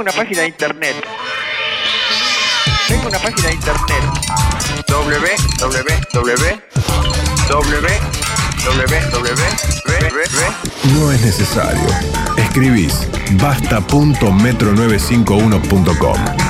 Tengo una página internet. Tengo una página de internet. www. No es necesario. Escribís basta.metro95uno.com.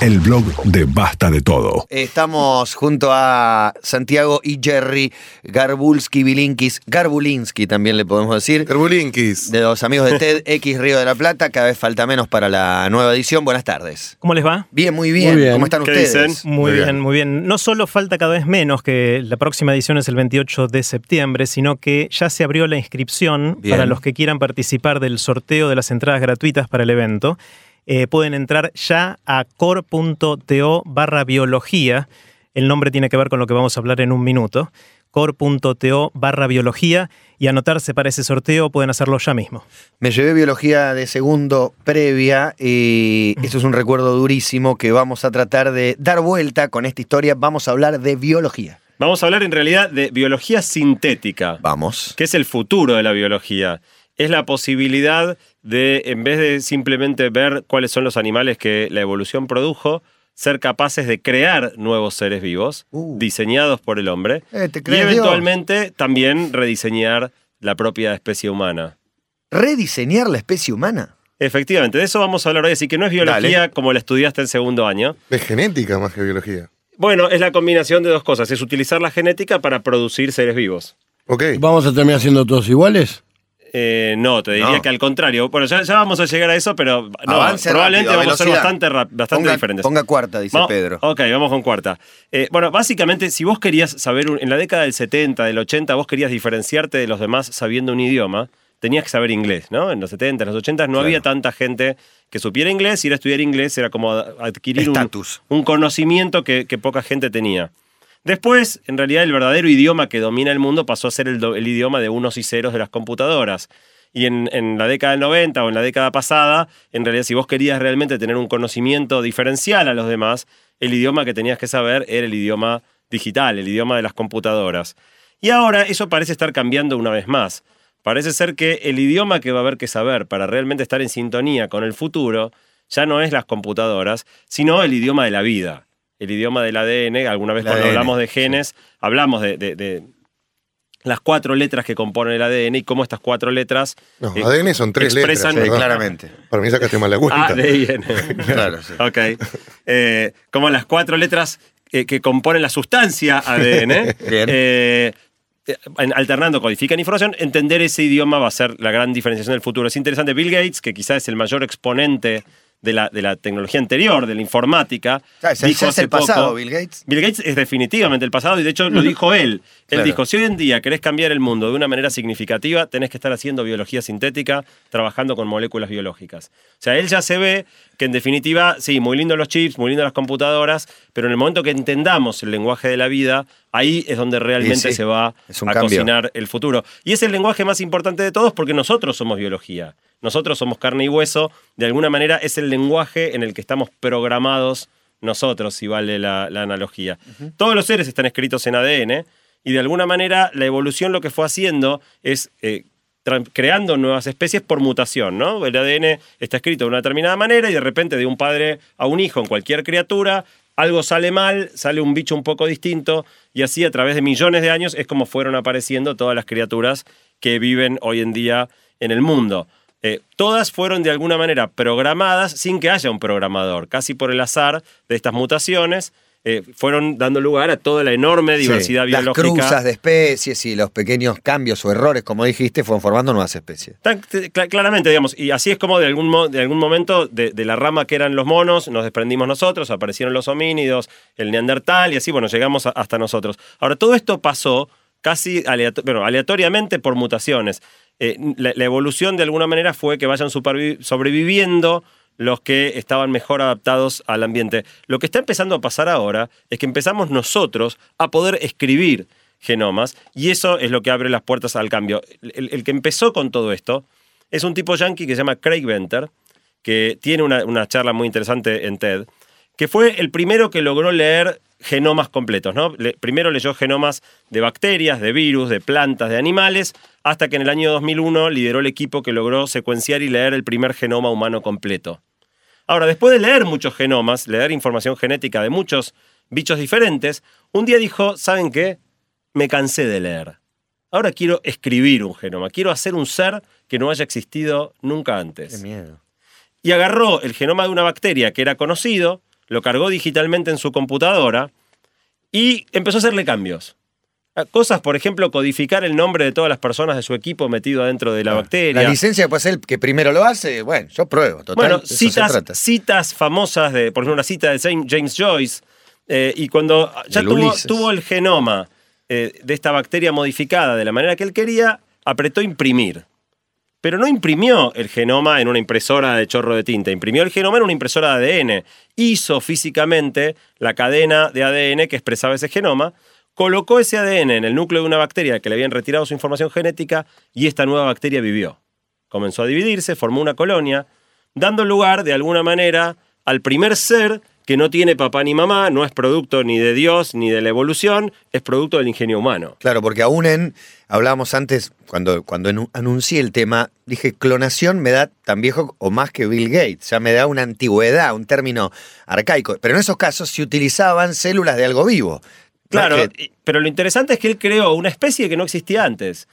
El blog de Basta de Todo. Estamos junto a Santiago y Jerry Garbulski Bilinkis, Garbulinsky también le podemos decir, Carbulinkis. de los amigos de TED X Río de la Plata. Cada vez falta menos para la nueva edición. Buenas tardes. ¿Cómo les va? Bien, muy bien. Muy bien. ¿Cómo están ¿Qué ustedes? dicen? Muy, Muy bien, bien. muy bien. No solo falta cada vez menos que la próxima edición es el 28 de septiembre, sino que ya se abrió la inscripción Bien. para los que quieran participar del sorteo de las entradas gratuitas para el evento. Eh, pueden entrar ya a core.to barra biología. El nombre tiene que ver con lo que vamos a hablar en un minuto. core.to barra biología y anotarse para ese sorteo pueden hacerlo ya mismo. Me llevé biología de segundo previa y esto es un recuerdo durísimo que vamos a tratar de dar vuelta con esta historia. Vamos a hablar de biología. Vamos a hablar en realidad de biología sintética, Vamos. que es el futuro de la biología. Es la posibilidad de, en vez de simplemente ver cuáles son los animales que la evolución produjo, ser capaces de crear nuevos seres vivos, Uh. diseñados por el hombre, Eh, ¿te y Dios? eventualmente también rediseñar la propia especie humana. Rediseñar la especie humana. Efectivamente, de eso vamos a hablar hoy, así que no es biología Dale. como la estudiaste en segundo año. Es genética más que biología. Bueno, es la combinación de dos cosas, es utilizar la genética para producir seres vivos. Ok. ¿Vamos a terminar siendo todos iguales? Eh, no, te diría No. que al contrario. Bueno, ya, ya vamos a llegar a eso, pero no, probablemente rápido, vamos a ser bastante, bastante Ponga- diferentes. Ponga cuarta, dice Vamos- Pedro. Ok, vamos con cuarta. Eh, bueno, básicamente, si vos querías saber, en la década del 70, del 80, vos querías diferenciarte de los demás sabiendo un idioma, tenías que saber inglés, ¿no? En los 70, en los 80 no Claro. había tanta gente que supiera inglés, ir a estudiar inglés era como adquirir un, conocimiento que, que poca gente tenía. Después, en realidad, el verdadero idioma que domina el mundo pasó a ser el, idioma de unos y ceros de las computadoras. Y en, en la década del 90 o en la década pasada, en realidad, si vos querías realmente tener un conocimiento diferencial a los demás, el idioma que tenías que saber era el idioma digital, el idioma de las computadoras. Y ahora eso parece estar cambiando una vez más. Parece ser que el idioma que va a haber que saber para realmente estar en sintonía con el futuro ya no es las computadoras, sino el idioma de la vida, el idioma del ADN. Alguna vez cuando ADN, hablamos de genes, hablamos de, de- de las cuatro letras que componen el ADN y cómo estas cuatro letras No, eh, ADN son tres expresan- letras. Claramente. Para mí sacaste mal la cuenta. De IN. Claro, sí. Ok. Eh, como las cuatro letras eh, que componen la sustancia ADN. Bien. alternando codifican información, entender ese idioma va a ser la gran diferenciación del futuro. Es interesante, Bill Gates, que quizás es el mayor exponente de la, de la tecnología anterior, de la informática. Dijo es hace el pasado, Bill Gates. Bill Gates es definitivamente el pasado y de hecho lo dijo él. Él Claro. dijo, si hoy en día querés cambiar el mundo de una manera significativa, tenés que estar haciendo biología sintética, trabajando con moléculas biológicas. O sea, él ya se ve que en definitiva, sí, muy lindo los chips, muy lindo las computadoras, pero en el momento que entendamos el lenguaje de la vida, ahí es donde realmente sí, se va a cambio. cocinar el futuro. Y es el lenguaje más importante de todos porque nosotros somos biología. Nosotros somos carne y hueso. De alguna manera es el lenguaje en el que estamos programados nosotros, si vale la, la analogía. Todos los seres están escritos en ADN y de alguna manera la evolución lo que fue haciendo es eh, creando nuevas especies por mutación, ¿no? El ADN está escrito de una determinada manera y de repente de un padre a un hijo en cualquier criatura, algo sale mal, sale un bicho un poco distinto y así a través de millones de años es como fueron apareciendo todas las criaturas que viven hoy en día en el mundo. Eh, todas fueron de alguna manera programadas sin que haya un programador, casi por el azar de estas mutaciones, eh, fueron dando lugar a toda la enorme diversidad Sí, Las biológica. cruzas de especies y los pequeños cambios o errores, como dijiste, fueron formando nuevas especies. Tan- claramente, digamos, y así es como de algún, mo- de algún momento de, de la rama que eran los monos, nos desprendimos nosotros, aparecieron los homínidos, el neandertal, y así, bueno, llegamos hasta nosotros. Ahora, todo esto pasó casi bueno, aleatoriamente por mutaciones. Eh, la, la evolución de alguna manera fue que vayan sobreviviendo los que estaban mejor adaptados al ambiente. Lo que está empezando a pasar ahora es que empezamos nosotros a poder escribir genomas y eso es lo que abre las puertas al cambio. El, que empezó con todo esto es un tipo yankee que se llama Craig Venter, que tiene una, una charla muy interesante en TED, que fue el primero que logró leer genomas completos. ¿no? Le- primero leyó genomas de bacterias, de virus, de plantas, de animales, hasta que en el año 2001 lideró el equipo que logró secuenciar y leer el primer genoma humano completo. Ahora, después de leer muchos genomas, leer información genética de muchos bichos diferentes, un día dijo, ¿saben qué? Me cansé de leer. Ahora quiero escribir un genoma, quiero hacer un ser que no haya existido nunca Qué antes. miedo. Y agarró el genoma de una bacteria que era conocido, lo cargó digitalmente en su computadora y empezó a hacerle cambios. A Cosas, por ejemplo, codificar el nombre de todas las personas de su equipo metido adentro de la bacteria. La licencia después el que primero lo hace, bueno, yo pruebo. Total, Bueno, citas, citas famosas de, por ejemplo, una cita de James James Joyce. eh, y cuando ya tuvo el genoma eh, de esta bacteria modificada de la manera que él quería, apretó imprimir. Pero no imprimió el genoma en una impresora de chorro de tinta, imprimió el genoma en una impresora de ADN. Hizo físicamente la cadena de ADN que expresaba ese genoma, colocó ese ADN en el núcleo de una bacteria que le habían retirado su información genética y esta nueva bacteria vivió. Comenzó a dividirse, formó una colonia, dando lugar de alguna manera al primer ser que no tiene papá ni mamá, no es producto ni de Dios ni de la evolución, es producto del ingenio humano. Claro, porque aún en, hablábamos antes, cuando, cuando anuncié el tema, dije, clonación me da tan viejo o más que Bill Gates, ya me da una antigüedad, un término arcaico. Pero en esos casos se utilizaban células de algo vivo. Claro, que- pero lo interesante es que él creó una especie que no existía antes.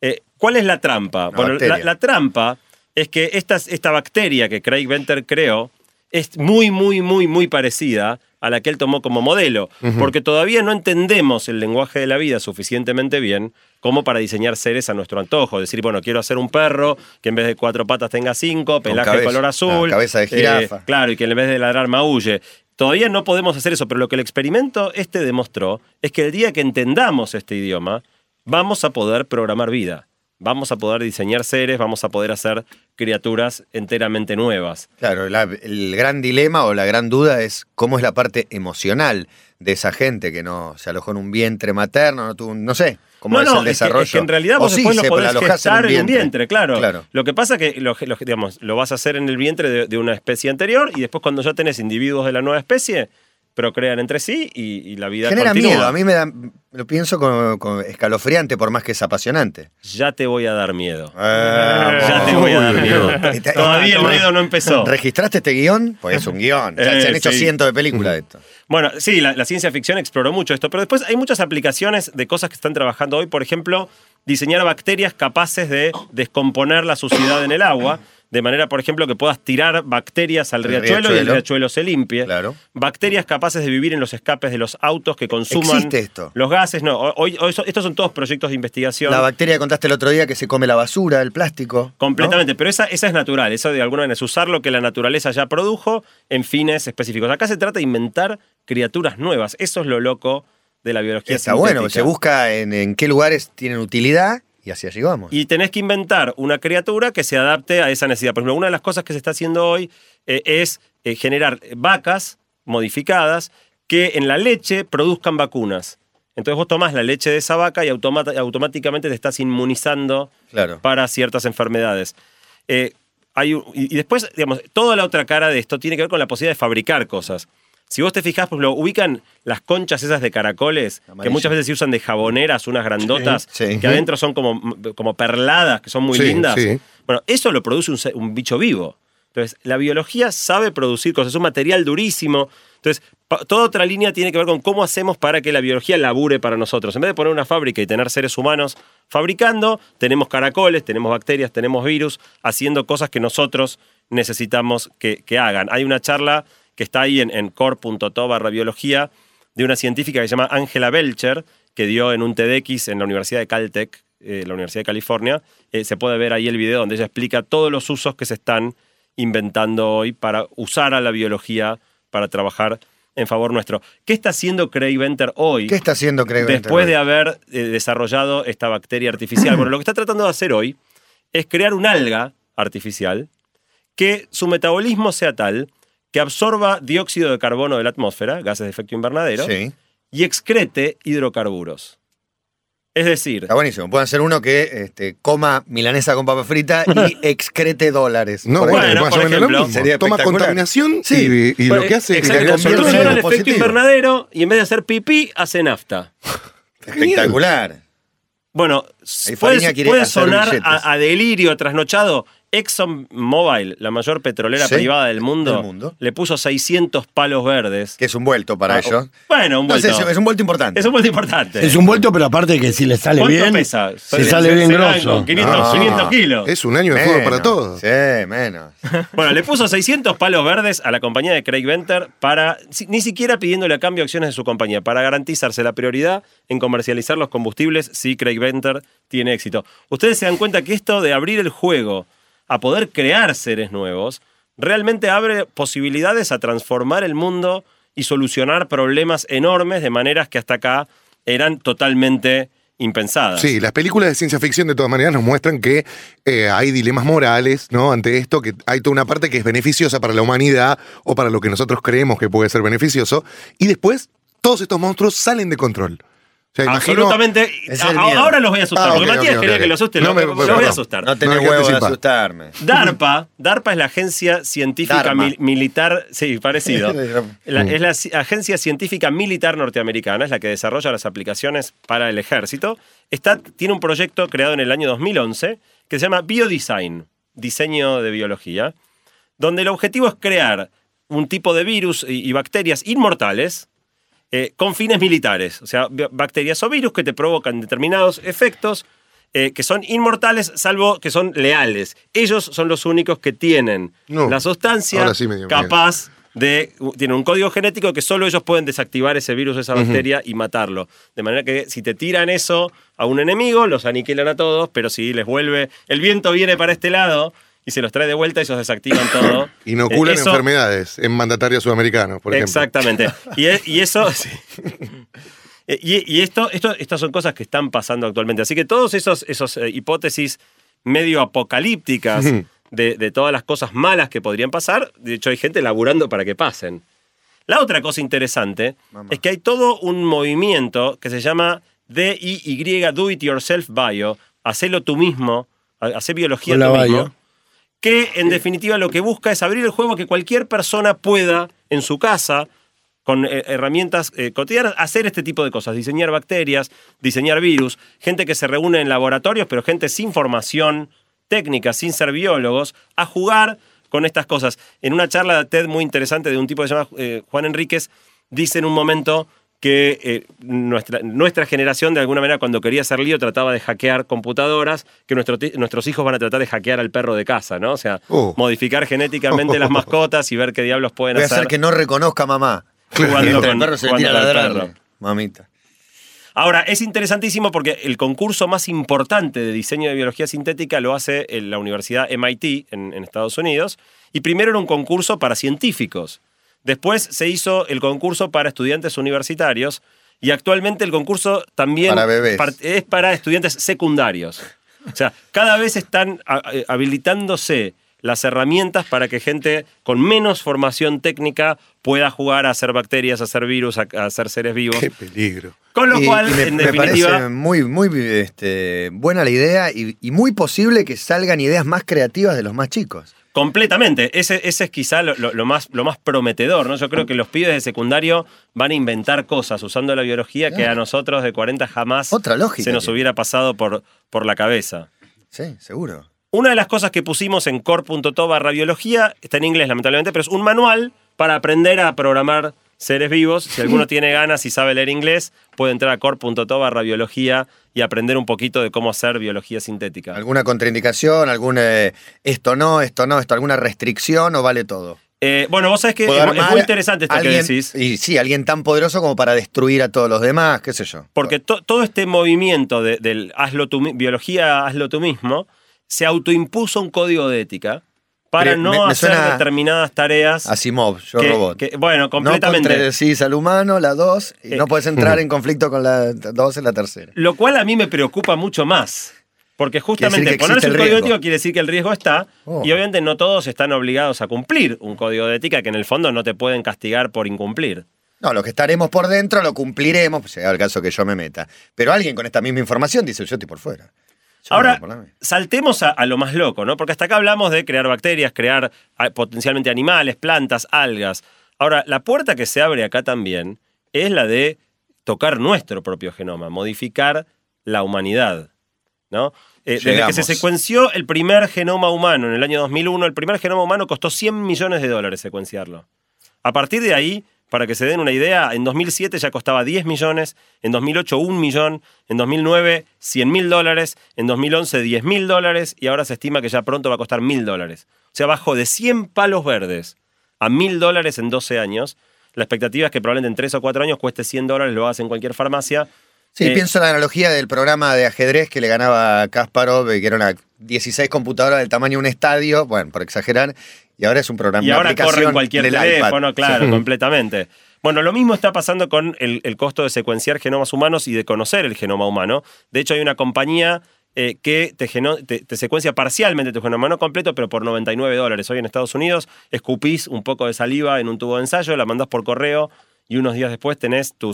Eh, ¿Cuál es la trampa? Una Bueno, la, la trampa es que esta, esta bacteria que Craig Venter creó es muy, muy, muy, muy parecida a la que él tomó como modelo, porque todavía no entendemos el lenguaje de la vida suficientemente bien como para diseñar seres a nuestro antojo. Decir, bueno, quiero hacer un perro que en vez de cuatro patas tenga cinco, pelaje cabeza, color azul. cabeza de eh, jirafa. Claro, y que en vez de ladrar maulle. Todavía no podemos hacer eso, pero lo que el experimento este demostró es que el día que entendamos este idioma, vamos a poder programar vida. Vamos a poder diseñar seres, vamos a poder hacer criaturas enteramente nuevas. Claro, la- el gran dilema o la gran duda es cómo es la parte emocional de esa gente que no se alojó en un vientre materno, no tuvo, un- no sé, cómo no, es no, el desarrollo. Es que, es que en realidad O vos sí, después lo se podés gestar en un vientre, claro. Claro. Lo que pasa es que lo, lo- digamos, lo vas a hacer en el vientre de, de una especie anterior y después cuando ya tenés individuos de la nueva especie, procrean entre sí y, y la vida Genera continúa. miedo, a mí me da, lo pienso como, como escalofriante por más que es apasionante. Ya te voy a dar miedo. Ah, Ya te voy a dar miedo. Todavía el miedo no empezó. ¿Registraste este guion? Pues es un guion. Ya Eh, se han hecho sí. cientos de películas de esto. Bueno, sí, la, la ciencia ficción exploró mucho esto, pero después hay muchas aplicaciones de cosas que están trabajando hoy. Por ejemplo, diseñar bacterias capaces de descomponer la suciedad en el agua, de manera, por ejemplo, que puedas tirar bacterias al El riachuelo, y el riachuelo. se limpie. Claro. Bacterias capaces de vivir en los escapes de los autos que consuman ¿Existe esto? los gases. No, hoy, hoy estos son todos proyectos de investigación. La bacteria que contaste el otro día que se come la basura, el plástico. ¿no? Completamente, pero esa, esa es natural, eso de alguna manera es usar lo que la naturaleza ya produjo en fines específicos. Acá se trata de inventar criaturas nuevas, eso es lo loco de la biología Está bueno, sintética. se busca en, en qué lugares tienen utilidad y así allí vamos. Y tenés que inventar una criatura que se adapte a esa necesidad. Por ejemplo, una de las cosas que se está haciendo hoy eh, es eh, generar vacas modificadas que en la leche produzcan vacunas. Entonces vos tomás la leche de esa vaca y automáticamente te estás inmunizando Claro. para ciertas enfermedades. Eh, hay y después, digamos, toda la otra cara de esto tiene que ver con la posibilidad de fabricar cosas. Si vos te fijás, por ejemplo, ubican las conchas esas de caracoles, que muchas veces se usan de jaboneras, unas grandotas, Sí, sí. que adentro son como, como perladas, que son muy Sí, lindas. Bueno, eso lo produce un, bicho vivo. Entonces, la biología sabe producir cosas, es un material durísimo. Entonces, toda otra línea tiene que ver con cómo hacemos para que la biología labure para nosotros. En vez de poner una fábrica y tener seres humanos fabricando, tenemos caracoles, tenemos bacterias, tenemos virus, haciendo cosas que nosotros necesitamos que, que hagan. Hay una charla que está ahí en, en core.to barra biología de una científica que se llama Angela Belcher, que dio en un TEDx en la Universidad de Caltech, eh, la Universidad de California. Eh, se puede ver ahí el video donde ella explica todos los usos que se están inventando hoy para usar a la biología para trabajar en favor nuestro. ¿Qué está haciendo Craig Venter hoy? ¿Qué está haciendo Craig después de Venter? haber eh, desarrollado esta bacteria artificial. Bueno, lo que está tratando de hacer hoy es crear un alga artificial que su metabolismo sea tal que absorba dióxido de carbono de la atmósfera, gases de efecto invernadero, Sí. y excrete hidrocarburos. Es decir, Está buenísimo. Pueden hacer uno que este, coma milanesa con papa frita y excrete dólares. No, Por bueno, por ejemplo. Sería Toma contaminación Sí. y, y lo que hace es que el efecto invernadero y en vez de hacer pipí, hace nafta. Espectacular. Bueno, puede, puede sonar a delirio trasnochado. ExxonMobil, la mayor petrolera Sí, privada del mundo, del mundo. le puso 600 palos verdes. Que es un vuelto para Ah, ellos. Bueno, un No vuelto. es, es un vuelto importante. Es un vuelto importante. Es un vuelto, pero aparte que si le sale ¿Cuánto bien, pesa? se sale bien será grosso. algo, 500, Ah. 500 kilos. Es un año de fútbol para Menos. todos. Sí, menos. Bueno, le puso 600 palos verdes a la compañía de Craig Venter para, si- ni siquiera pidiéndole a cambio acciones de su compañía, para garantizarse la prioridad en comercializar los combustibles si Craig Venter tiene éxito. Ustedes se dan cuenta que esto de abrir el juego a poder crear seres nuevos, realmente abre posibilidades a transformar el mundo y solucionar problemas enormes de maneras que hasta acá eran totalmente impensadas. Sí, las películas de ciencia ficción de todas maneras nos muestran que eh, hay dilemas morales, ¿no? Ante esto, que hay toda una parte que es beneficiosa para la humanidad o para lo que nosotros creemos que puede ser beneficioso, y después todos estos monstruos salen de control. O sea, imagino- Absolutamente. Ahora los voy a asustar, Ah, porque Matías quería que lo asuste, No lo, me- voy a asustar. No tenés No de anticipar. asustarme. DARPA, DARPA es la agencia científica militar, sí, parecido. La- es la ci- agencia científica militar norteamericana, es la que desarrolla las aplicaciones para el ejército. Está, tiene un proyecto creado en el año 2011 que se llama Biodesign, diseño de biología, donde el objetivo es crear un tipo de virus y, y bacterias inmortales eh, con fines militares, o sea, bacterias o virus que te provocan determinados efectos eh, que son inmortales, salvo que son leales. Ellos son los únicos que tienen No, la sustancia sí miedo. capaz de... Tienen un código genético que solo ellos pueden desactivar ese virus, esa bacteria y matarlo. De manera que si te tiran eso a un enemigo, los aniquilan a todos, pero si les vuelve... El viento viene para este lado y se los trae de vuelta, ellos desactivan todo. Inoculan eso- enfermedades en mandatarios sudamericanos, por ejemplo. Exactamente. Y, y eso. sí. Eh, Y, y esto, esto, estas son cosas que están pasando actualmente. Así que todos esos, esos eh, hipótesis medio apocalípticas de, de todas las cosas malas que podrían pasar, de hecho hay gente laburando para que pasen. La otra cosa interesante es que hay todo un movimiento que se llama DIY, Do It Yourself Bio, hacelo tú mismo, ha- hacer biología Hola, tú Bio. Que en definitiva lo que busca es abrir el juego que cualquier persona pueda en su casa, con eh, herramientas eh, cotidianas, hacer este tipo de cosas, diseñar bacterias, diseñar virus, gente que se reúne en laboratorios, pero gente sin formación técnica, sin ser biólogos, a jugar con estas cosas. En una charla de TED muy interesante de un tipo que se llama eh, Juan Enríquez, dice en un momento que eh, nuestra, nuestra generación, de alguna manera, cuando quería hacer lío, trataba de hackear computadoras, que nuestro nuestros hijos van a tratar de hackear al perro de casa, ¿no? O sea, Oh. modificar genéticamente las mascotas y ver qué diablos pueden Voy a hacer. hacer que no reconozca a mamá. Jugando el perro se jugando tira. Mamita. Ahora, es interesantísimo porque el concurso más importante de diseño de biología sintética lo hace en la Universidad MIT en, en Estados Unidos. Y primero era un concurso para científicos. Después se hizo el concurso para estudiantes universitarios. Y actualmente el concurso también Para bebés. par- es para estudiantes secundarios. O sea, cada vez están habilitándose las herramientas para que gente con menos formación técnica pueda jugar a hacer bacterias, a hacer virus, a, a hacer seres vivos. Qué peligro. Con lo Y- cual, y me, en me definitiva, parece muy, muy este, buena la idea y, y muy posible que salgan ideas más creativas de los más chicos. Completamente. Ese, ese es quizá lo, lo- lo más, lo más prometedor, ¿no? Yo creo que los pibes de secundario van a inventar cosas usando la biología que a nosotros de 40 jamás Otra lógica se nos hubiera pasado por, por la cabeza. Sí, seguro. Una de las cosas que pusimos en core.to barra biología, está en inglés lamentablemente, pero es un manual para aprender a programar seres vivos. Si alguno tiene ganas y sabe leer inglés, puede entrar a core.to barra biología y aprender un poquito de cómo hacer biología sintética. ¿Alguna contraindicación? ¿Algún eh, esto no, esto no, esto alguna restricción o vale todo? Eh, bueno, vos sabés que es, ¿Puedo es armar muy interesante esto alguien- que decís. Y sí, alguien tan poderoso como para destruir a todos los demás, qué sé yo. Porque to- todo este movimiento de, del hazlo tú, mi- biología, hazlo tú mismo, se autoimpuso un código de ética para no me- me hacer determinadas tareas. Asimov, yo que- robot. que- bueno, No completamente. contradecís al humano, la dos, y Eh, no puedes entrar en conflicto con la dos en la tercera. Lo cual a mí me preocupa mucho más. Porque justamente ponerse un el código ético quiere decir que el riesgo está Oh. y obviamente no todos están obligados a cumplir un código de ética que en el fondo no te pueden castigar por incumplir. No, lo que estaremos por dentro lo cumpliremos, pues llega el caso que yo me meta. Pero alguien con esta misma información dice, yo estoy por fuera. Ahora, saltemos a, a lo más loco, ¿no? Porque hasta acá hablamos de crear bacterias, crear ah, potencialmente animales, plantas, algas. Ahora, la puerta que se abre acá también es la de tocar nuestro propio genoma, modificar la humanidad, ¿no? Eh, desde que se secuenció el primer genoma humano en el año 2001, el primer genoma humano costó 100 millones de dólares secuenciarlo. A partir de ahí, para que se den una idea, en 2007 ya costaba 10 millones, en 2008 1 millón, en 2009 100 mil dólares, en 2011 10 mil dólares y ahora se estima que ya pronto va a costar mil dólares. O sea, bajó de 100 palos verdes a mil dólares en 12 años. La expectativa es que probablemente en 3 o 4 años cueste 100 dólares, lo hagas en cualquier farmacia. Sí, Eh, pienso en la analogía del programa de ajedrez que le ganaba a Kasparov, eh, que era una 16 computadoras del tamaño de un estadio, bueno, por exagerar, y ahora es un programa Y ahora corre en cualquier teléfono, claro, Sí. completamente. Bueno, lo mismo está pasando con el, el costo de secuenciar genomas humanos y de conocer el genoma humano. De hecho, hay una compañía eh, que te, te- te secuencia parcialmente tu genoma, no completo, pero por 99 dólares. Hoy en Estados Unidos escupís un poco de saliva en un tubo de ensayo, la mandás por correo y unos días después tenés tu,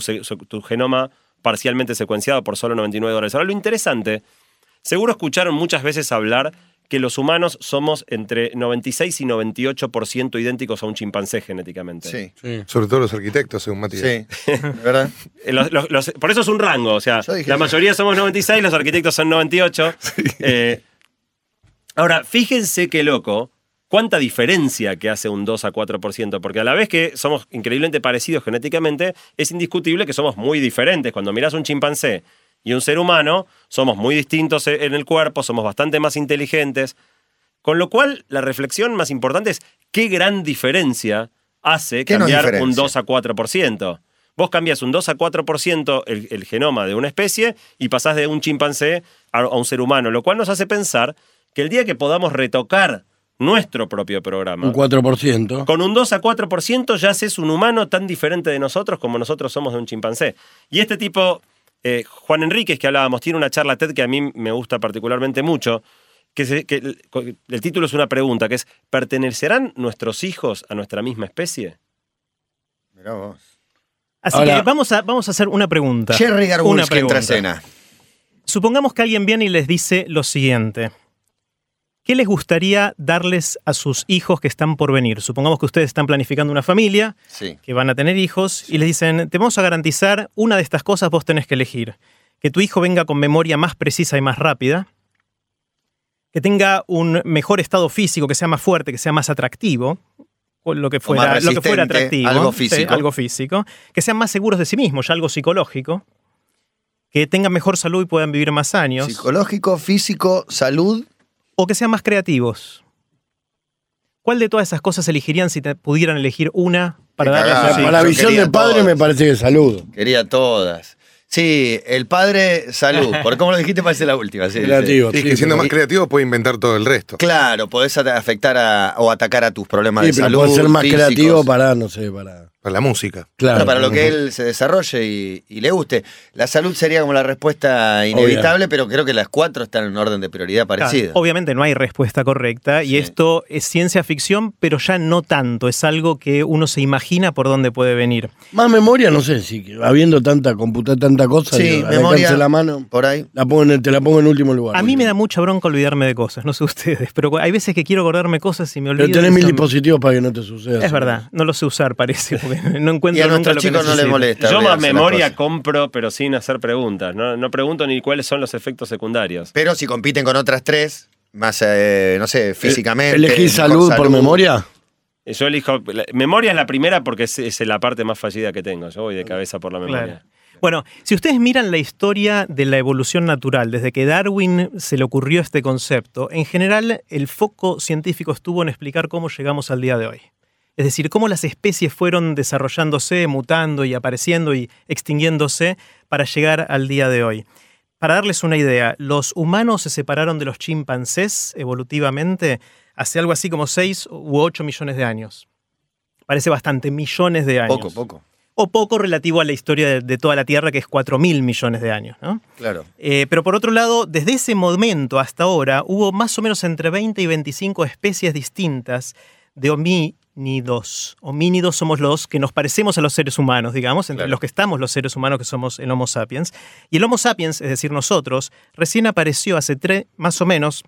tu genoma parcialmente secuenciado por solo 99 dólares. Ahora, lo interesante, seguro escucharon muchas veces hablar que los humanos somos entre 96 y 98% idénticos a un chimpancé genéticamente. Sí, Sobre todo los arquitectos, según Matías. sí, ¿verdad? Eh, los- los- los- por eso es un rango, o sea, la mayoría somos 96, los arquitectos son 98. Eh, ahora, fíjense qué loco, cuánta diferencia que hace un 2 a 4%, porque a la vez que somos increíblemente parecidos genéticamente, es indiscutible que somos muy diferentes. Cuando mirás un chimpancé y un ser humano, somos muy distintos e- en el cuerpo, somos bastante más inteligentes. Con lo cual, la reflexión más importante es qué gran diferencia hace ¿Qué nos cambiar un diferencia? 2 a 4%. Vos cambias un 2 a 4% el, el genoma de una especie y pasás de un chimpancé a, a un ser humano, lo cual nos hace pensar que el día que podamos retocar nuestro propio programa, Un 4%. con un 2 a 4% ya haces un humano tan diferente de nosotros como nosotros somos de un chimpancé. Y este tipo, eh, Juan Enríquez, que hablábamos, tiene una charla TED que a mí me gusta particularmente mucho, que, se- que el, el título es una pregunta, que es, ¿pertenecerán nuestros hijos a nuestra misma especie? Mirá vos. Así Ahora- que vamos a, vamos a hacer una pregunta. Jerry Una Garbulski entra a pregunta. Supongamos que alguien viene y les dice lo siguiente. ¿Qué les gustaría darles a sus hijos que están por venir? Supongamos que ustedes están planificando una familia, Sí. que van a tener hijos, y les dicen, te vamos a garantizar una de estas cosas, vos tenés que elegir. Que tu hijo venga con memoria más precisa y más rápida, que tenga un mejor estado físico, que sea más fuerte, que sea más atractivo, o lo que fuera, lo que fuera atractivo, algo sí, físico. algo físico, que sean más seguros de sí mismos, ya algo psicológico, que tengan mejor salud y puedan vivir más años, Psicológico, físico, salud. O que sean más creativos. ¿Cuál de todas esas cosas elegirían si te pudieran elegir una para darle a la visión del padre todas. me parece que saludo. Quería todas. Sí, el padre, salud. Por cómo lo dijiste, parece la última. sí, sí. Creativo. Y sí, que siendo más creativo puede inventar todo el resto. Claro, podés afectar a, o atacar a tus problemas Sí, de pero salud. puede ser más físicos. creativo para, no sé, para. Para la música. Claro. Bueno, para lo que él se desarrolle y, y le guste. La salud sería como la respuesta inevitable, pero creo que las cuatro están en un orden de prioridad Claro, parecido. obviamente no hay respuesta correcta y esto es ciencia ficción, pero ya no tanto. Es algo que uno se imagina por dónde puede venir. Más memoria, no sé, si habiendo tanta computar tanta cosa, Sí, digo, memoria. la mano, Por ahí. la pongo en- te la pongo en último lugar. A mí me da mucha bronca olvidarme de cosas, no sé ustedes, pero hay veces que quiero acordarme cosas y me olvido. Pero tenés mil dispositivos para que no te suceda. Es verdad, no lo sé usar, parece, porque no encuentro Y a nunca nuestros lo que chicos no les necesito. molesta. Yo más memoria compro, pero sin hacer preguntas. No, no pregunto ni cuáles son los efectos secundarios. Pero si compiten con otras tres, más, eh, no sé, físicamente. ¿Elegís mejor salud, por salud. memoria? Eh, Yo elijo. la- memoria es la primera porque es, es la parte más fallida que tengo. Yo voy de cabeza por la memoria. Claro. Bueno, si ustedes miran la historia de la evolución natural, desde que Darwin se le ocurrió este concepto, en general el foco científico estuvo en explicar cómo llegamos al día de hoy. Es decir, cómo las especies fueron desarrollándose, mutando y apareciendo y extinguiéndose para llegar al día de hoy. Para darles una idea, los humanos se separaron de los chimpancés evolutivamente hace algo así como 6 u 8 millones de años. Parece bastante, millones de años Poco, poco. o poco relativo a la historia de, de toda la Tierra, que es 4 mil millones de años. ¿no? Claro. Eh, pero por otro lado, desde ese momento hasta ahora, hubo más o menos entre 20 y 25 especies distintas de homínidos. Homínidos somos los que nos parecemos a los seres humanos, digamos, entre Claro. los que estamos los seres humanos que somos el Homo sapiens. Y el Homo sapiens, es decir, nosotros, recién apareció hace tre- más o menos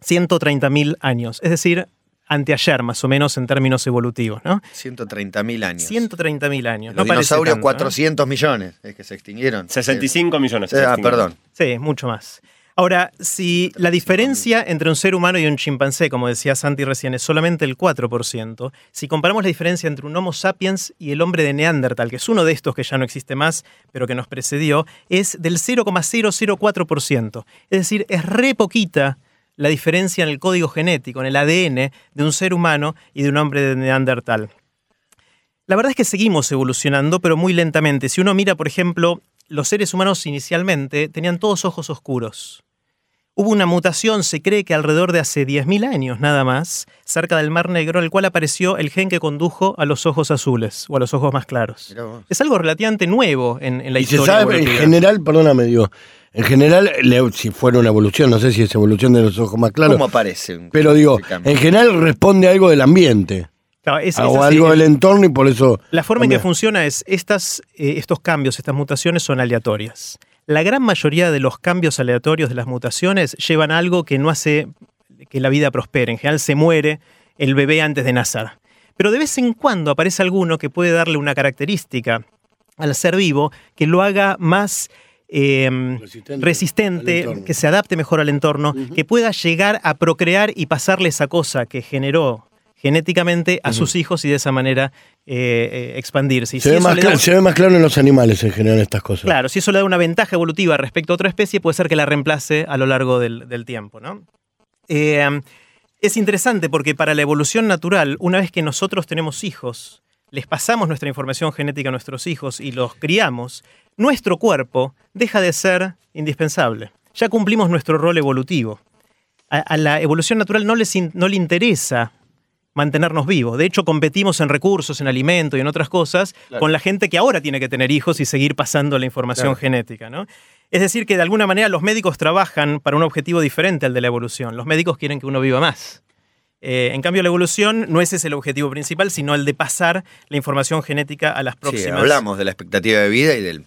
130.000 años, es decir, anteayer más o menos en términos evolutivos, ¿no? 130.000 años. 130.000 años. Los no dinosaurios, tanto, ¿no? 400 millones. Es que se extinguieron. 65 millones. se Ah, perdón. Sí, mucho más. Ahora, si la diferencia entre un ser humano y un chimpancé, como decía Santi recién, es solamente el 4%, si comparamos la diferencia entre un Homo sapiens y el hombre de Neandertal, que es uno de estos que ya no existe más, pero que nos precedió, es del 0,004%. Es decir, es re poquita la diferencia en el código genético, en el ADN de un ser humano y de un hombre de Neandertal. La verdad es que seguimos evolucionando, pero muy lentamente. Si uno mira, por ejemplo, los seres humanos inicialmente tenían todos ojos oscuros. Hubo una mutación, se cree que alrededor de hace 10.000 años nada más, cerca del Mar Negro, en el cual apareció el gen que condujo a los ojos azules o a los ojos más claros. Es algo relativamente nuevo en, en la Y se historia. sabe, en general, perdóname, digo, en general, si fuera una evolución, no sé si es evolución de los ojos más claros, ¿Cómo aparece? pero digo, en general responde a algo del ambiente, Claro, es- es o algo del entorno y por eso... La forma en que funciona es, estas, eh, estos cambios, estas mutaciones son aleatorias. La gran mayoría de los cambios aleatorios de las mutaciones llevan a algo que no hace que la vida prospere. En general se muere el bebé antes de nacer. Pero de vez en cuando aparece alguno que puede darle una característica al ser vivo que lo haga más eh, Resistente que se adapte mejor al entorno, que pueda llegar a procrear y pasarle esa cosa que generó genéticamente a sus hijos y de esa manera eh, eh, expandirse. Y Se, si ve más da- se ve más claro en los animales en general estas cosas. Claro, si eso le da una ventaja evolutiva respecto a otra especie, puede ser que la reemplace a lo largo del, del tiempo. ¿no? Eh, es interesante porque para la evolución natural, una vez que nosotros tenemos hijos, les pasamos nuestra información genética a nuestros hijos y los criamos, nuestro cuerpo deja de ser indispensable. Ya cumplimos nuestro rol evolutivo. A, a la evolución natural no, les in- no le interesa mantenernos vivos. De hecho, competimos en recursos, en alimento y en otras cosas con la gente que ahora tiene que tener hijos y seguir pasando la información Claro. genética. ¿no? Es decir, que de alguna manera los médicos trabajan para un objetivo diferente al de la evolución. Los médicos quieren que uno viva más. Eh, en cambio, la evolución no ese es el objetivo principal, sino el de pasar la información genética a las Sí, próximas. hablamos de la expectativa de vida y del.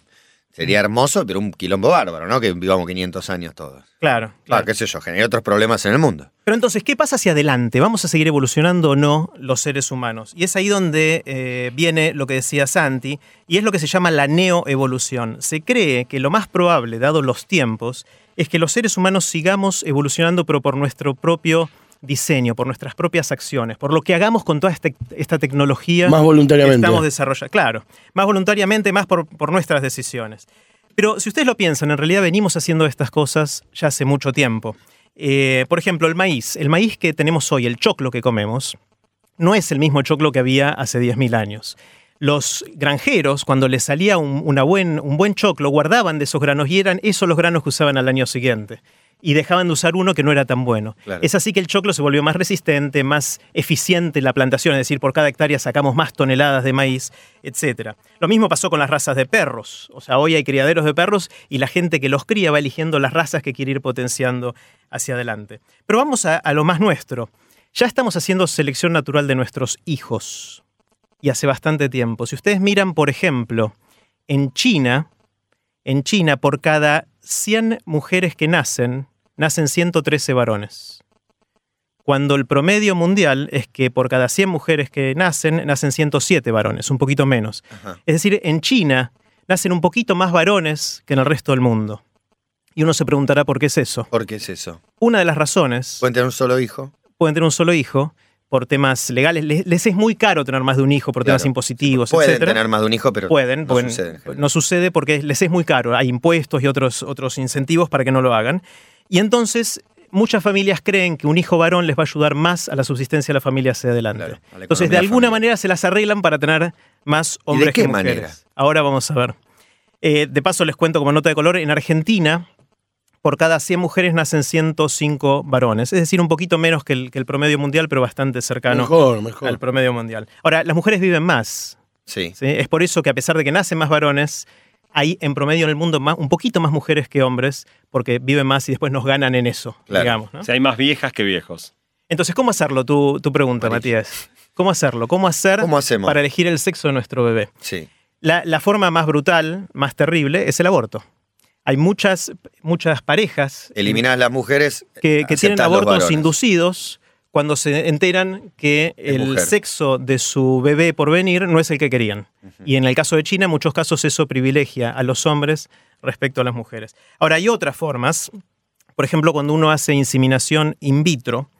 Sería hermoso, pero un quilombo bárbaro, ¿no? Que vivamos 500 años todos. Claro, Ah, claro. qué sé yo, genera otros problemas en el mundo. Pero entonces, ¿qué pasa hacia adelante? ¿Vamos a seguir evolucionando o no los seres humanos? Y es ahí donde eh, viene lo que decía Santi, y es lo que se llama la neoevolución. Se cree que lo más probable, dado los tiempos, es que los seres humanos sigamos evolucionando, pero por nuestro propio diseño, por nuestras propias acciones, por lo que hagamos con toda este- esta tecnología Más que voluntariamente. estamos desarrollando. Claro, más voluntariamente, más por, por nuestras decisiones. Pero si ustedes lo piensan, en realidad venimos haciendo estas cosas ya hace mucho tiempo. Eh, por ejemplo, el maíz. El maíz que tenemos hoy, el choclo que comemos, no es el mismo choclo que había hace 10.000 años. Los granjeros, cuando les salía un, una buen, un buen choclo, guardaban de esos granos y eran esos los granos que usaban al año siguiente. Y dejaban de usar uno que no era tan bueno. Claro. Es así que el choclo se volvió más resistente, más eficiente en la plantación, es decir, por cada hectárea sacamos más toneladas de maíz, etc. Lo mismo pasó con las razas de perros. O sea, hoy hay criaderos de perros y la gente que los cría va eligiendo las razas que quiere ir potenciando hacia adelante. Pero vamos a, a lo más nuestro. Ya estamos haciendo selección natural de nuestros hijos. Y hace bastante tiempo. Si ustedes miran, por ejemplo, en China, en China, por cada 100 mujeres que nacen, nacen 113 varones. Cuando el promedio mundial es que por cada 100 mujeres que nacen, nacen 107 varones, un poquito menos. Ajá. Es decir, en China nacen un poquito más varones que en el resto del mundo. Y uno se preguntará por qué es eso. ¿Por qué es eso? Una de las razones, ¿Pueden tener un solo hijo? pueden tener un solo hijo por temas legales. Les, les es muy caro tener más de un hijo por temas impositivos, Pueden etcétera. tener más de un hijo, pero Pueden, no pueden- sucede no sucede porque les es muy caro. Hay impuestos y otros, otros incentivos para que no lo hagan. Y entonces muchas familias creen que un hijo varón les va a ayudar más a la subsistencia de la familia hacia adelante. Claro, entonces, de alguna manera se las arreglan para tener más hombres qué que mujeres. manera? Ahora vamos a ver. Eh, de paso les cuento como nota de color, en Argentina por cada 100 mujeres nacen 105 varones, es decir, un poquito menos que el, que el promedio mundial, pero bastante cercano Mejor, mejor. al promedio mundial. Ahora, las mujeres viven más, Sí. ¿sí? Es por eso que a pesar de que nacen más varones, hay en promedio en el mundo más, un poquito más mujeres que hombres, porque viven más y después nos ganan en eso, Claro. digamos. ¿no? O sea, hay más viejas que viejos. Entonces, ¿cómo hacerlo? Tu, tu pregunta. Matías. ¿Cómo hacerlo? ¿Cómo hacer ¿Cómo hacemos? para elegir el sexo de nuestro bebé? Sí. La, la forma más brutal, más terrible, es el aborto. Hay muchas, muchas parejas Eliminás las mujeres. que, que tienen abortos inducidos cuando se enteran que Es el mujer. sexo de su bebé por venir no es el que querían. Y en el caso de China, en muchos casos eso privilegia a los hombres respecto a las mujeres. Ahora, hay otras formas. Por ejemplo, cuando uno hace inseminación in vitro,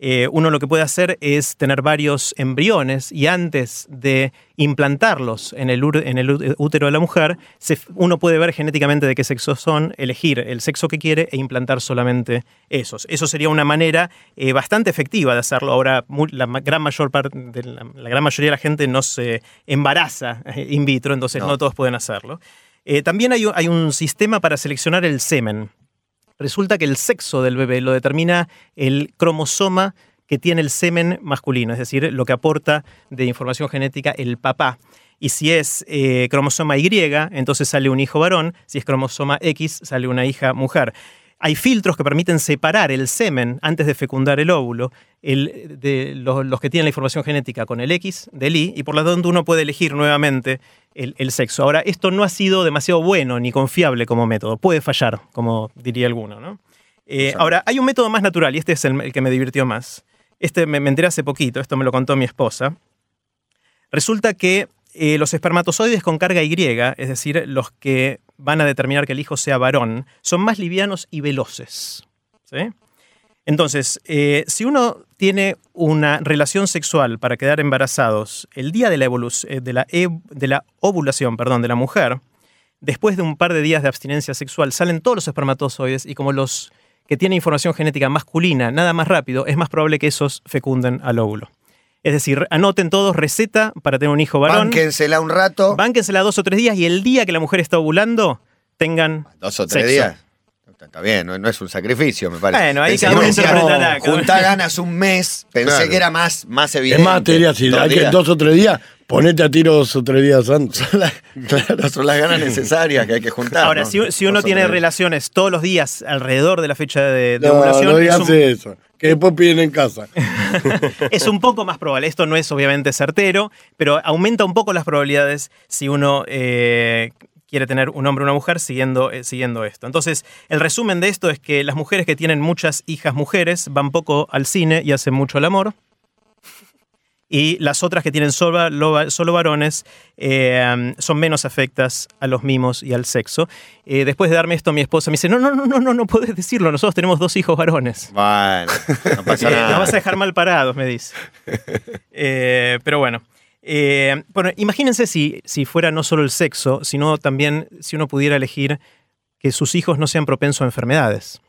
eh, uno lo que puede hacer es tener varios embriones y antes de implantarlos en el, en útero de la mujer, se- uno puede ver genéticamente de qué sexo son, elegir el sexo que quiere e implantar solamente esos. Eso sería una manera eh, bastante efectiva de hacerlo. Ahora, la, gran mayor parte de la, la gran mayoría de la gente no se embaraza eh, in vitro, entonces no, No. todos pueden hacerlo. Eh, también hay un sistema para seleccionar el semen. Resulta que el sexo del bebé lo determina el cromosoma que tiene el semen masculino, es decir, lo que aporta de información genética el papá. Y si es eh, cromosoma Y, entonces sale un hijo varón, si es cromosoma X, sale una hija mujer. Hay filtros que permiten separar el semen antes de fecundar el óvulo, el, de los, los que tienen la información genética con el X del Y, y por lo tanto uno puede elegir nuevamente el, el sexo. Ahora, esto no ha sido demasiado bueno ni confiable como método, puede fallar, como diría alguno. ¿no? Eh, ahora, hay un método más natural, y este es el, el que me divirtió más. Este me, me enteré hace poquito, esto me lo contó mi esposa. Resulta que eh, los espermatozoides con carga Y, es decir, los que van a determinar que el hijo sea varón, son más livianos y veloces. ¿sí? Entonces, eh, si uno tiene una relación sexual para quedar embarazados el día de la, eh, de la ovulación perdón, de la mujer, después de un par de días de abstinencia sexual, salen todos los espermatozoides y como los que tienen información genética masculina nada más rápido, es más probable que esos fecunden al óvulo. Es decir, anoten todos receta para tener un hijo varón. Bánquensela un rato. Bánquensela dos o tres días y el día que la mujer está ovulando, tengan. Dos o tres sexo. días. Está bien, no, no es un sacrificio, me parece. Bueno, ahí Pensé cada uno interpretará. Juntá ganas un mes. Pensé Claro. que era más, más Es evidente. más, te diría, si Dos hay que dos o tres días, ponete a tiro dos o tres días antes. Claro, son las ganas necesarias que hay que juntar. Ahora, ¿no? si, si uno tiene relaciones todos los días alrededor de la fecha de, de No, ovulación, no es, digas un, eso. Que después piden en casa. es un poco más probable. Esto no es obviamente certero, pero aumenta un poco las probabilidades si uno eh, quiere tener un hombre o una mujer siguiendo, eh, siguiendo esto. Entonces, el resumen de esto es que las mujeres que tienen muchas hijas mujeres van poco al cine y hacen mucho el amor. Y las otras que tienen solo, lo- solo varones eh, son menos afectas a los mimos y al sexo. Eh, después de darme esto, mi esposa me dice, no, no, no, no, no, no podés decirlo, nosotros tenemos dos hijos varones. Bueno, no pasa Eh, nada. Nos vas a dejar mal parados, me dice. Eh, pero bueno. Bueno, imagínense si, si fuera no solo el sexo, sino también si uno pudiera elegir que sus hijos no sean propensos a enfermedades.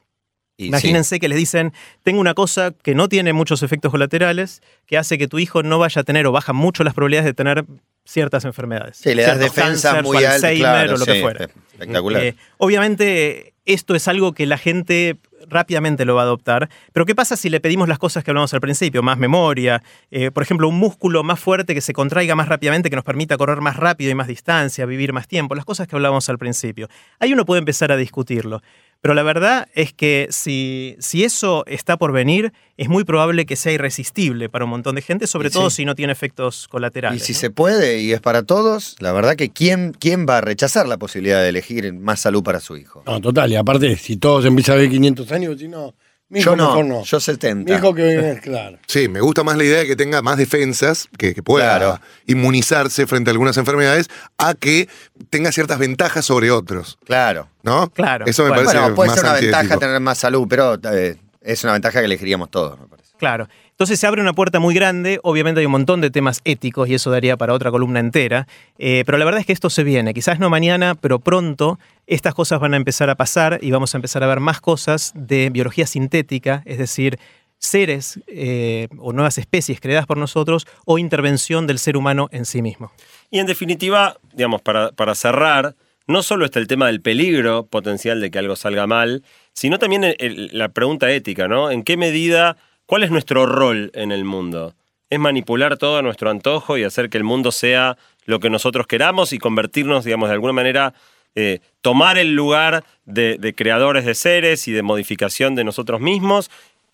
Imagínense que les dicen, tengo una cosa que no tiene muchos efectos colaterales, que hace que tu hijo no vaya a tener o baja mucho las probabilidades de tener ciertas enfermedades. Sí, le das defensa muy alta. Claro, o lo que fuera. Espectacular. Eh, obviamente, esto es algo que la gente rápidamente lo va a adoptar, pero ¿qué pasa si le pedimos las cosas que hablamos al principio? Más memoria, eh, por ejemplo, un músculo más fuerte que se contraiga más rápidamente, que nos permita correr más rápido y más distancia, vivir más tiempo, las cosas que hablábamos al principio. Ahí uno puede empezar a discutirlo. Pero la verdad es que si, si eso está por venir, es muy probable que sea irresistible para un montón de gente, sobre Y todo sí. si no tiene efectos y colaterales. si ¿no? se puede y es para todos, la verdad que ¿quién, ¿quién va a rechazar la posibilidad de elegir más salud para su hijo? No, total, y aparte, si todos empiezan a ver 500 años, si no, mi hijo yo no, mejor no. yo Mi 70. hijo que viene, claro. Sí, me gusta más la idea de que tenga más defensas, que, que pueda Claro. inmunizarse frente a algunas enfermedades, a que tenga ciertas ventajas sobre otros, Claro. ¿no? Claro. Eso me Bueno, parece Bueno, puede más ser una ventaja tener más salud, pero eh, es una ventaja que elegiríamos todos, me parece. Claro. Entonces se abre una puerta muy grande, obviamente hay un montón de temas éticos y eso daría para otra columna entera, eh, pero la verdad es que esto se viene, quizás no mañana, pero pronto estas cosas van a empezar a pasar y vamos a empezar a ver más cosas de biología sintética, es decir, seres eh, o nuevas especies creadas por nosotros o intervención del ser humano en sí mismo. Y en definitiva, digamos, para, para cerrar, no solo está el tema del peligro potencial de que algo salga mal, sino también la pregunta ética, ¿no? ¿En qué medida, cuál es nuestro rol en el mundo? ¿Es manipular todo a nuestro antojo y hacer que el mundo sea lo que nosotros queramos y convertirnos, digamos, de alguna manera, eh, tomar el lugar de, creadores de seres y de modificación de nosotros mismos?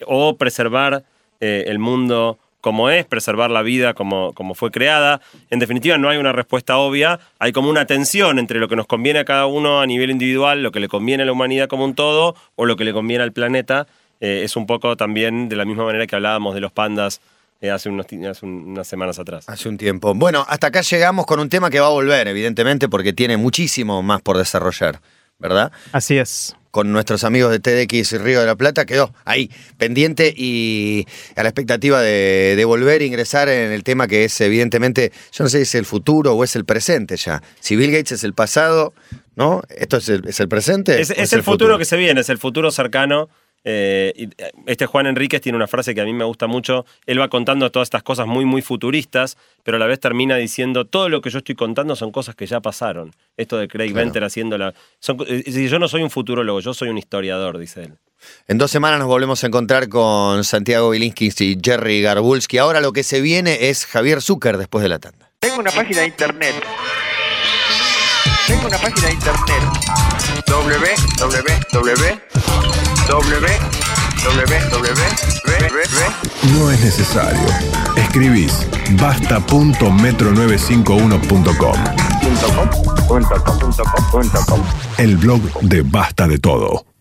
¿O preservar eh, el mundo como es, preservar la vida como, como fue creada. En definitiva, no hay una respuesta obvia, hay como una tensión entre lo que nos conviene a cada uno a nivel individual, lo que le conviene a la humanidad como un todo o lo que le conviene al planeta. Eh, es un poco también de la misma manera que hablábamos de los pandas eh, hace, unos unas semanas atrás. Hace un tiempo. Bueno, hasta acá llegamos con un tema que va a volver, evidentemente, porque tiene muchísimo más por desarrollar, ¿verdad? Así es. Con nuestros amigos de TDX y Río de la Plata quedó ahí, pendiente y a la expectativa de, de volver a ingresar en el tema que es, evidentemente, yo no sé si es el futuro o es el presente ya. Si Bill Gates es el pasado, ¿no? ¿Esto es el, es el presente? Es el futuro, que se viene, es el futuro cercano. Eh, eh, este Juan Enríquez tiene una frase que a mí me gusta mucho. Él va contando todas estas cosas muy, muy futuristas, pero a la vez termina diciendo: todo lo que yo estoy contando son cosas que ya pasaron. Esto de Craig Venter haciendo la. son eh, si yo no soy un futurólogo, yo soy un historiador, dice él. En dos semanas nos volvemos a encontrar con Santiago Bilinsky y Jerry Garbulski. Ahora lo que se viene es Javier Zucker después de la tanda. Tengo una página de internet. Tengo una página de internet. www. No es necesario. Escribís basta.metro951.com. El blog de Basta de Todo.